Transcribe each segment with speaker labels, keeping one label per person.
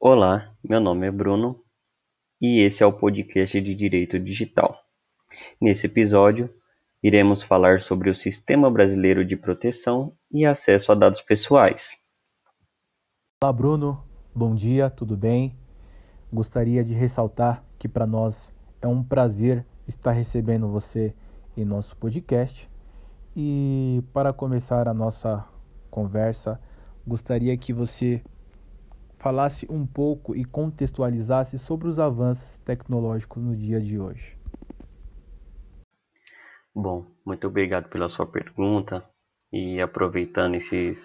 Speaker 1: Olá, meu nome é Bruno e esse é o podcast de Direito Digital. Nesse episódio, iremos falar sobre o Sistema Brasileiro de Proteção e Acesso a Dados Pessoais.
Speaker 2: Olá, Bruno. Bom dia, tudo bem? Gostaria de ressaltar que para nós é um prazer estar recebendo você em nosso podcast. E para começar a nossa conversa, gostaria que você falasse um pouco e contextualizasse sobre os avanços tecnológicos no dia de hoje.
Speaker 1: Bom, muito obrigado pela sua pergunta e aproveitando esses,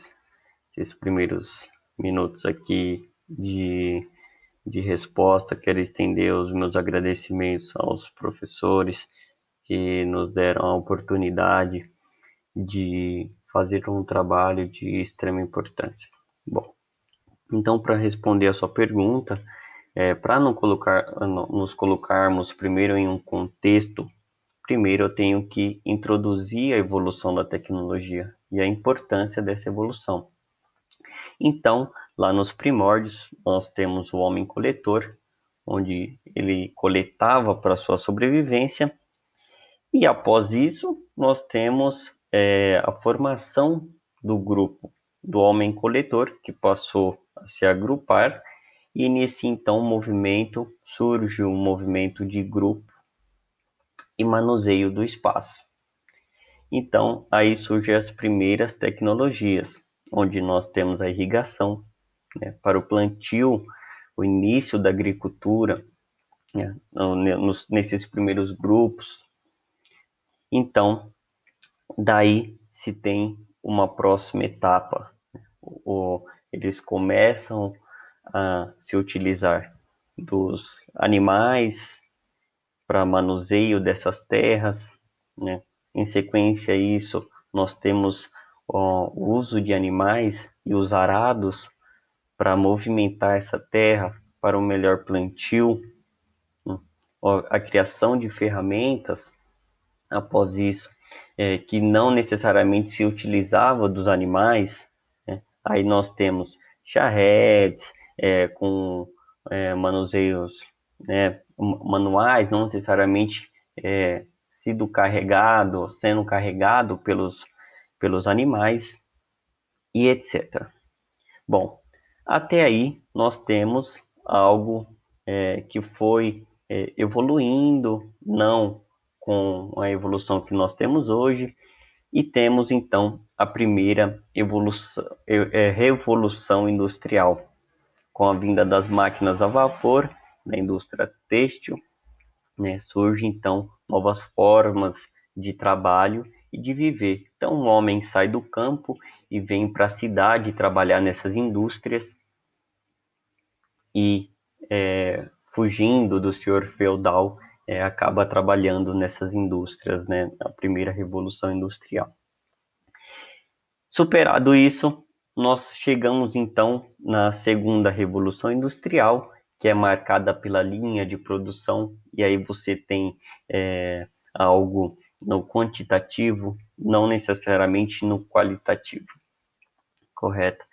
Speaker 1: esses primeiros minutos aqui de, de resposta, quero estender os meus agradecimentos aos professores que nos deram a oportunidade de fazer um trabalho de extrema importância. Bom, então para responder a sua pergunta, é, para não colocar, nos colocarmos primeiro em um contexto, primeiro eu tenho que introduzir a evolução da tecnologia e a importância dessa evolução. Então, lá nos primórdios, nós temos o homem coletor, onde ele coletava para sua sobrevivência, e após isso, nós temos é, a formação do grupo do homem coletor, que passou a se agrupar, e nesse então movimento surge um movimento de grupo e manuseio do espaço. Então, aí surgem as primeiras tecnologias, onde nós temos a irrigação né, para o plantio, o início da agricultura, né, nos, nesses primeiros grupos. Então, daí se tem uma próxima etapa. Eles começam a se utilizar dos animais para manuseio dessas terras, né? Em sequência a isso, nós temos ó, o uso de animais e os arados para movimentar essa terra para um melhor plantio, né? a criação de ferramentas após isso, é, que não necessariamente se utilizava dos animais, né? aí nós temos charretes é, com é, manuseios né, manuais, não necessariamente é, sido carregado, sendo carregado pelos, pelos animais e etc. Bom, até aí nós temos algo é, que foi é, evoluindo, não com a evolução que nós temos hoje, e temos então a primeira evolução, é, revolução industrial, com a vinda das máquinas a vapor na indústria têxtil, né, surge então novas formas de trabalho e de viver. Então, o homem sai do campo e vem para a cidade trabalhar nessas indústrias e, é, fugindo do senhor feudal, é, acaba trabalhando nessas indústrias, né, na primeira revolução industrial. Superado isso, nós chegamos então na segunda revolução industrial, que é marcada pela linha de produção, e aí você tem é, algo no quantitativo, não necessariamente no qualitativo, correto?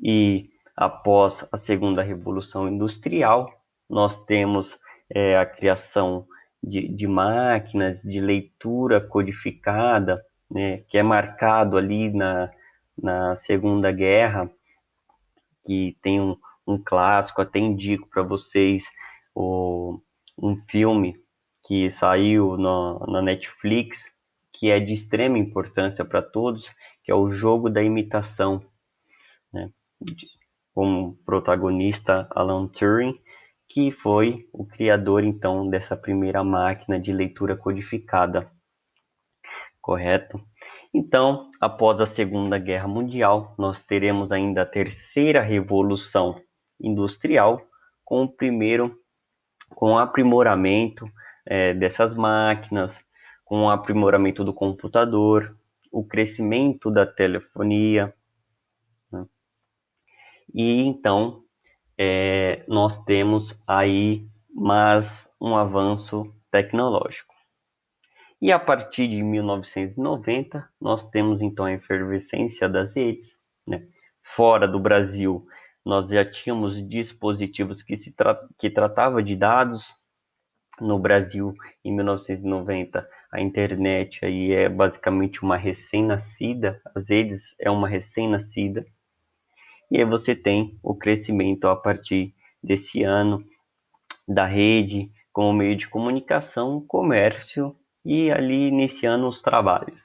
Speaker 1: E após a segunda revolução industrial, nós temos é, a criação de, de, máquinas de leitura codificada, né, que é marcado ali na, na Segunda Guerra, que tem um, um clássico, até indico para vocês o, um filme que saiu na Netflix, que é de extrema importância para todos, que é o Jogo da Imitação, né? com protagonista Alan Turing, que foi o criador então dessa primeira máquina de leitura codificada, correto? Então, após a Segunda Guerra Mundial, nós teremos ainda a terceira revolução industrial, com o primeiro, com o aprimoramento é, dessas máquinas, com o aprimoramento do computador, o crescimento da telefonia. Né? E então, é, nós temos aí mais um avanço tecnológico. E a partir de 1990, nós temos então a efervescência das redes. Né? Fora do Brasil, nós já tínhamos dispositivos que se tra que tratava de dados no Brasil em 1990 a internet aí é basicamente uma recém-nascida as redes é uma recém-nascida e aí você tem o crescimento a partir desse ano da rede como meio de comunicação comércio e ali iniciando os trabalhos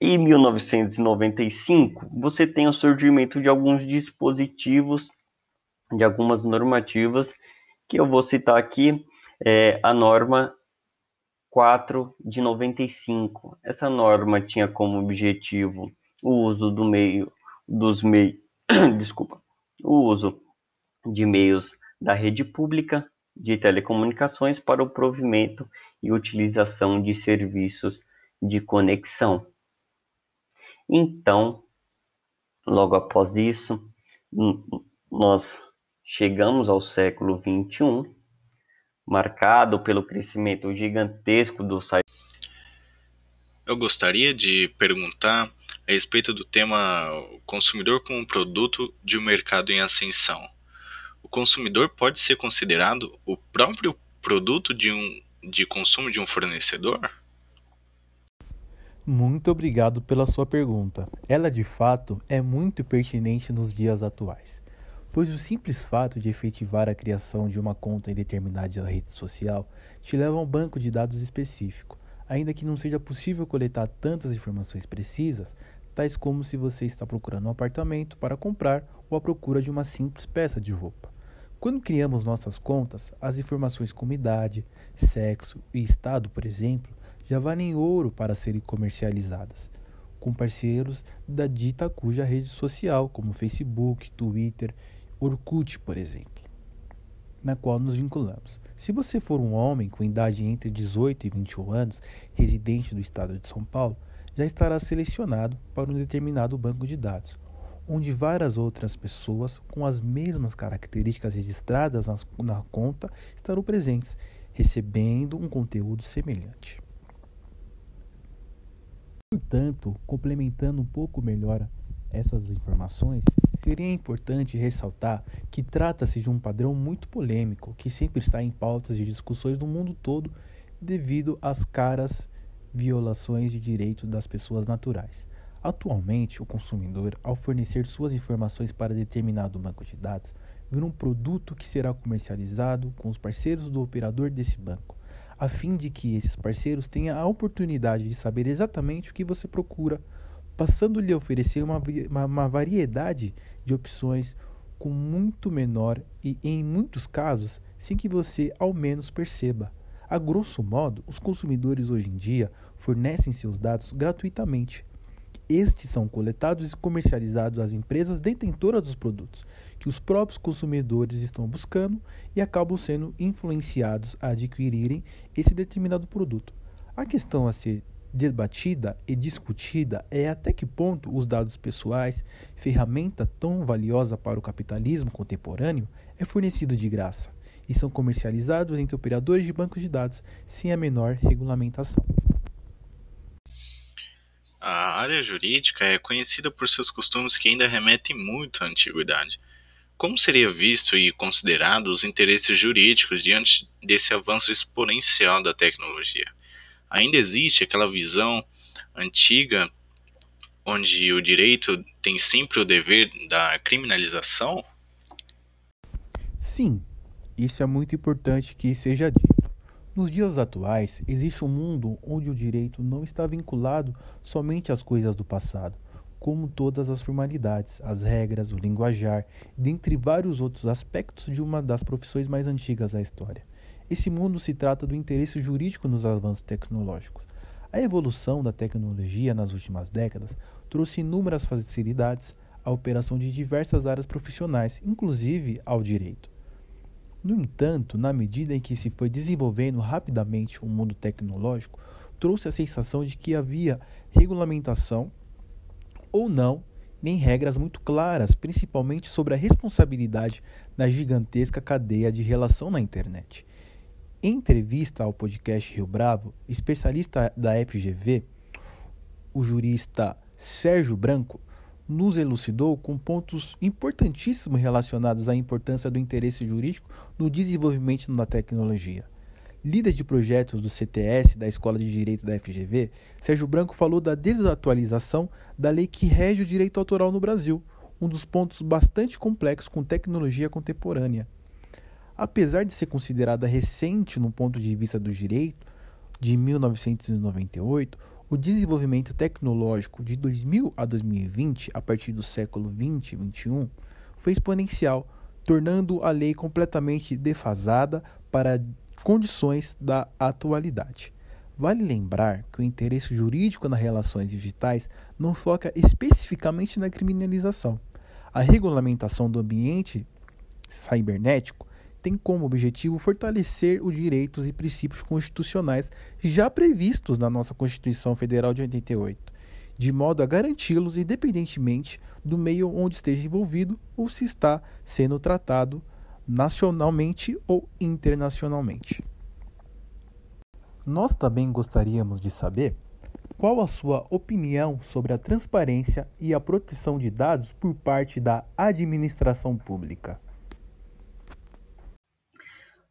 Speaker 1: em 1995, você tem o surgimento de alguns dispositivos, de algumas normativas, que eu vou citar aqui, é, a norma 4 de 95. Essa norma tinha como objetivo o uso do meio dos meios, desculpa, o uso de meios da rede pública de telecomunicações para o provimento e utilização de serviços de conexão. Então, logo após isso, nós chegamos ao século XXI, marcado pelo crescimento gigantesco do site.
Speaker 3: Eu gostaria de perguntar a respeito do tema consumidor como produto de um mercado em ascensão. O consumidor pode ser considerado o próprio produto de um de consumo de um fornecedor?
Speaker 2: Muito obrigado pela sua pergunta. Ela de fato é muito pertinente nos dias atuais, pois o simples fato de efetivar a criação de uma conta em determinada rede social te leva a um banco de dados específico, ainda que não seja possível coletar tantas informações precisas, tais como se você está procurando um apartamento para comprar ou à procura de uma simples peça de roupa. Quando criamos nossas contas, as informações como idade, sexo e estado, por exemplo, já valem ouro para serem comercializadas, com parceiros da dita cuja rede social, como Facebook, Twitter, Orkut, por exemplo, na qual nos vinculamos. Se você for um homem com idade entre 18 e 21 anos, residente do estado de São Paulo, já estará selecionado para um determinado banco de dados, onde várias outras pessoas com as mesmas características registradas na conta estarão presentes, recebendo um conteúdo semelhante. Portanto, complementando um pouco melhor essas informações, seria importante ressaltar que trata-se de um padrão muito polêmico que sempre está em pautas de discussões no mundo todo devido às caras violações de direitos das pessoas naturais. Atualmente, o consumidor, ao fornecer suas informações para determinado banco de dados, vira um produto que será comercializado com os parceiros do operador desse banco a fim de que esses parceiros tenham a oportunidade de saber exatamente o que você procura, passando-lhe a oferecer uma, uma, uma variedade de opções com muito menor e, em muitos casos, sem que você ao menos perceba. A grosso modo, os consumidores hoje em dia fornecem seus dados gratuitamente. Estes são coletados e comercializados às empresas detentoras dos produtos, que os próprios consumidores estão buscando e acabam sendo influenciados a adquirirem esse determinado produto. A questão a ser debatida e discutida é até que ponto os dados pessoais, ferramenta tão valiosa para o capitalismo contemporâneo, é fornecido de graça e são comercializados entre operadores de bancos de dados sem a menor regulamentação.
Speaker 3: A área jurídica é conhecida por seus costumes que ainda remetem muito à antiguidade. Como seria visto e considerado os interesses jurídicos diante desse avanço exponencial da tecnologia? Ainda existe aquela visão antiga onde o direito tem sempre o dever da criminalização?
Speaker 2: Sim, isso é muito importante que seja dito. Nos dias atuais, existe um mundo onde o direito não está vinculado somente às coisas do passado, como todas as formalidades, as regras, o linguajar, dentre vários outros aspectos de uma das profissões mais antigas da história. Esse mundo se trata do interesse jurídico nos avanços tecnológicos. A evolução da tecnologia nas últimas décadas trouxe inúmeras facilidades à operação de diversas áreas profissionais, inclusive ao direito. No entanto, na medida em que se foi desenvolvendo rapidamente o mundo tecnológico, trouxe a sensação de que havia regulamentação ou não, nem regras muito claras, principalmente sobre a responsabilidade na gigantesca cadeia de relação na internet. Em entrevista ao podcast Rio Bravo, especialista da FGV, o jurista Sérgio Branco, nos elucidou com pontos importantíssimos relacionados à importância do interesse jurídico no desenvolvimento da tecnologia. Líder de projetos do CTS, da Escola de Direito da FGV, Sérgio Branco falou da desatualização da lei que rege o direito autoral no Brasil, um dos pontos bastante complexos com tecnologia contemporânea. Apesar de ser considerada recente no ponto de vista do direito, de 1998, o desenvolvimento tecnológico de 2000 a 2020, a partir do século 20 e 21, foi exponencial, tornando a lei completamente defasada para condições da atualidade. Vale lembrar que o interesse jurídico nas relações digitais não foca especificamente na criminalização. A regulamentação do ambiente cibernético tem como objetivo fortalecer os direitos e princípios constitucionais já previstos na nossa Constituição Federal de 88, de modo a garanti-los independentemente do meio onde esteja envolvido ou se está sendo tratado nacionalmente ou internacionalmente. Nós também gostaríamos de saber qual a sua opinião sobre a transparência e a proteção de dados por parte da administração pública.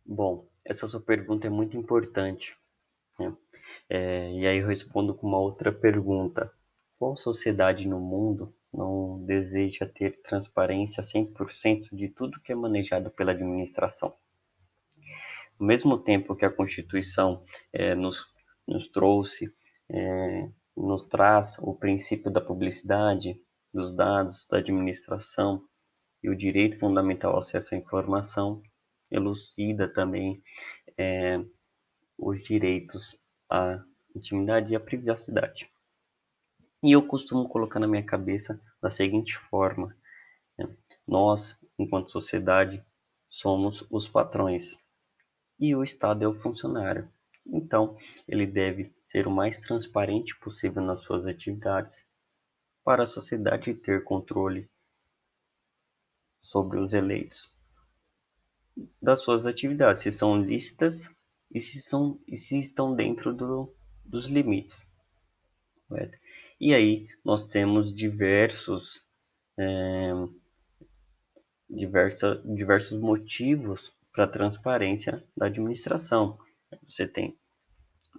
Speaker 1: Bom, essa sua pergunta é muito importante. Né? É, e aí eu respondo com uma outra pergunta. Qual sociedade no mundo não deseja ter transparência 100% de tudo que é manejado pela administração? Ao mesmo tempo que a Constituição é, nos, nos trouxe, é, nos traz o princípio da publicidade dos dados, da administração e o direito fundamental ao acesso à informação, elucida também é, os direitos à intimidade e à privacidade. E eu costumo colocar na minha cabeça da seguinte forma: né? nós, enquanto sociedade, somos os patrões e o Estado é o funcionário. Então, ele deve ser o mais transparente possível nas suas atividades para a sociedade ter controle sobre os eleitos das suas atividades, se são lícitas e se, são, e se estão dentro do, dos limites. E aí nós temos diversos, é, diversa, diversos motivos para a transparência da administração. Você tem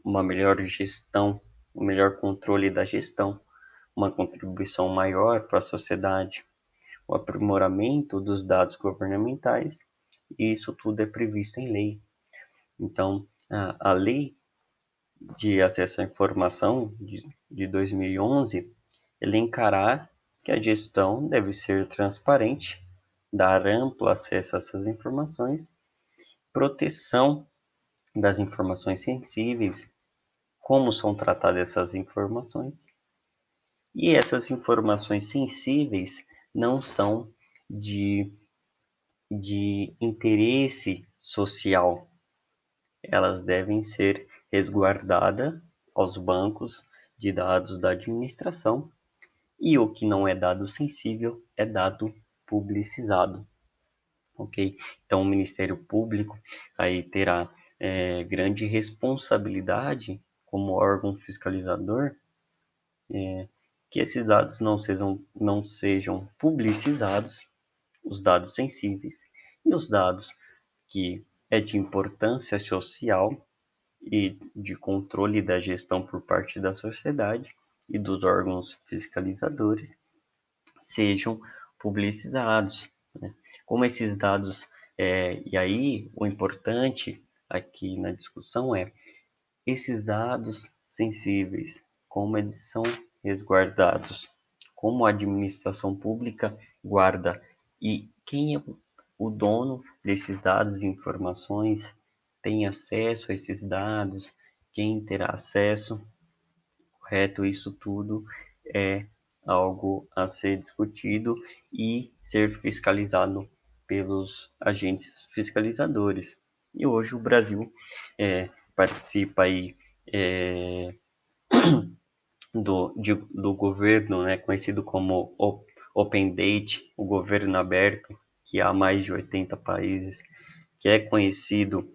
Speaker 1: uma melhor gestão, um melhor controle da gestão, uma contribuição maior para a sociedade, o aprimoramento dos dados governamentais e isso tudo é previsto em lei. Então, a, a lei de acesso à informação de, de 2011 elencará que a gestão deve ser transparente, dar amplo acesso a essas informações, proteção das informações sensíveis, como são tratadas essas informações, e essas informações sensíveis não são de de interesse social. Elas devem ser resguardadas aos bancos de dados da administração e o que não é dado sensível é dado publicizado. Ok? Então o Ministério Público aí terá é, grande responsabilidade como órgão fiscalizador é, que esses dados não sejam, não sejam publicizados os dados sensíveis e os dados que é de importância social e de controle da gestão por parte da sociedade e dos órgãos fiscalizadores sejam publicizados. Né? Como esses dados, é, e aí o importante aqui na discussão é esses dados sensíveis, como eles são resguardados, como a administração pública guarda e quem é o dono desses dados e informações tem acesso a esses dados, quem terá acesso, correto? Isso tudo é algo a ser discutido e ser fiscalizado pelos agentes fiscalizadores. E hoje o Brasil é, participa aí é, do, de, do governo, né, conhecido como Open Date, o governo aberto, que há mais de 80 países, que é conhecido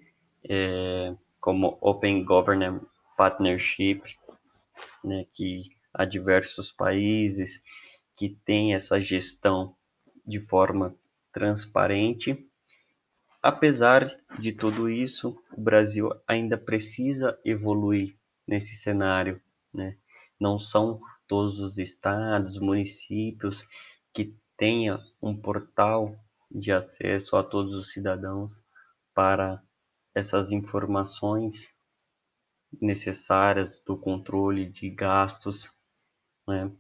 Speaker 1: é, como Open Government Partnership, né, que há diversos países que tem essa gestão de forma transparente. Apesar de tudo isso, o Brasil ainda precisa evoluir nesse cenário, né? Não são todos os estados, municípios que tenha um portal de acesso a todos os cidadãos para essas informações necessárias do controle de gastos, né?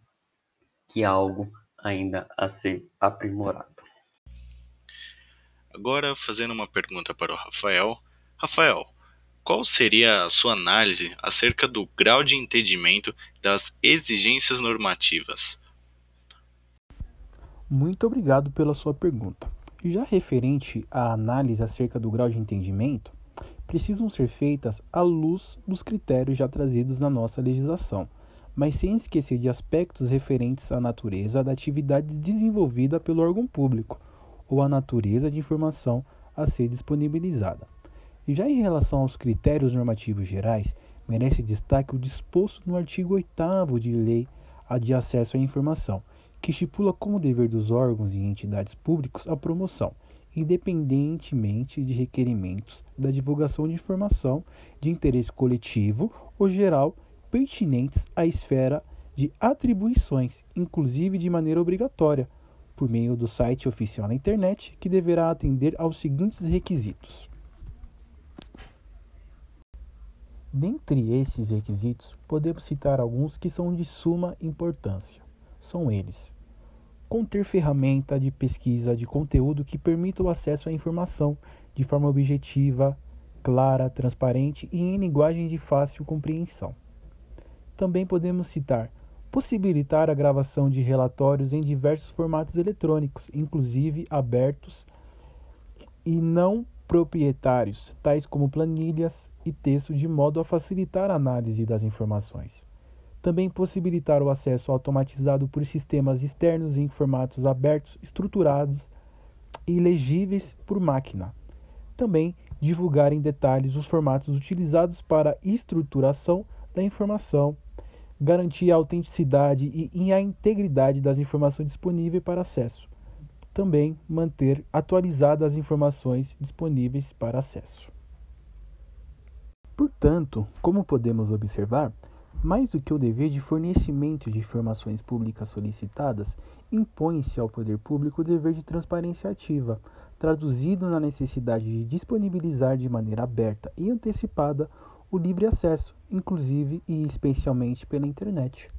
Speaker 1: que é algo ainda a ser aprimorado.
Speaker 3: Agora, fazendo uma pergunta para o Rafael. Rafael, qual seria a sua análise acerca do grau de entendimento das exigências normativas?
Speaker 2: Muito obrigado pela sua pergunta. Já referente à análise acerca do grau de entendimento, precisam ser feitas à luz dos critérios já trazidos na nossa legislação, mas sem esquecer de aspectos referentes à natureza da atividade desenvolvida pelo órgão público ou à natureza de informação a ser disponibilizada. E já em relação aos critérios normativos gerais, merece destaque o disposto no artigo 8 de Lei de Acesso à Informação, que estipula como dever dos órgãos e entidades públicos a promoção, independentemente de requerimentos da divulgação de informação de interesse coletivo ou geral pertinentes à esfera de atribuições, inclusive de maneira obrigatória, por meio do site oficial na internet, que deverá atender aos seguintes requisitos. Dentre esses requisitos, podemos citar alguns que são de suma importância. São eles: conter ferramenta de pesquisa de conteúdo que permita o acesso à informação de forma objetiva, clara, transparente e em linguagem de fácil compreensão. Também podemos citar possibilitar a gravação de relatórios em diversos formatos eletrônicos, inclusive abertos e não proprietários, tais como planilhas e texto, de modo a facilitar a análise das informações. Também possibilitar o acesso automatizado por sistemas externos em formatos abertos, estruturados e legíveis por máquina. Também divulgar em detalhes os formatos utilizados para estruturação da informação garantir a autenticidade e a integridade das informações disponíveis para acesso. Também manter atualizadas as informações disponíveis para acesso. Portanto, como podemos observar, mais do que o dever de fornecimento de informações públicas solicitadas, impõe-se ao poder público o dever de transparência ativa, traduzido na necessidade de disponibilizar de maneira aberta e antecipada o livre acesso, inclusive e especialmente pela internet.